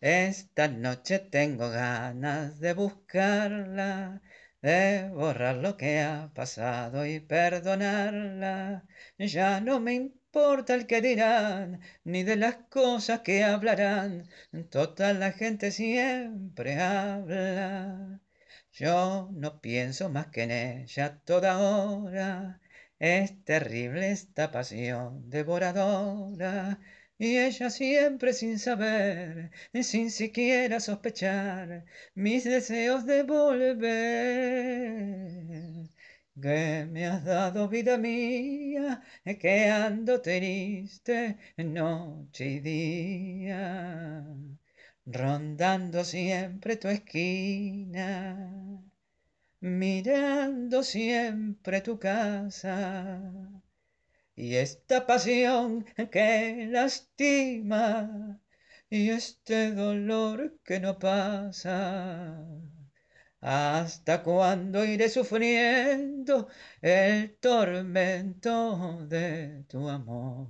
Esta noche tengo ganas de buscarla, de borrar lo que ha pasado y perdonarla. Ya no me importa el que dirán, ni de las cosas que hablarán. Toda la gente siempre habla. Yo no pienso más que en ella toda hora. Es terrible esta pasión devoradora y ella siempre sin saber, sin siquiera sospechar, mis deseos de volver. Que me has dado vida mía, que ando triste noche y día, rondando siempre tu esquina, mirando siempre tu casa y esta pasión que lastima y este dolor que no pasa. ¿Hasta cuándo iré sufriendo el tormento de tu amor?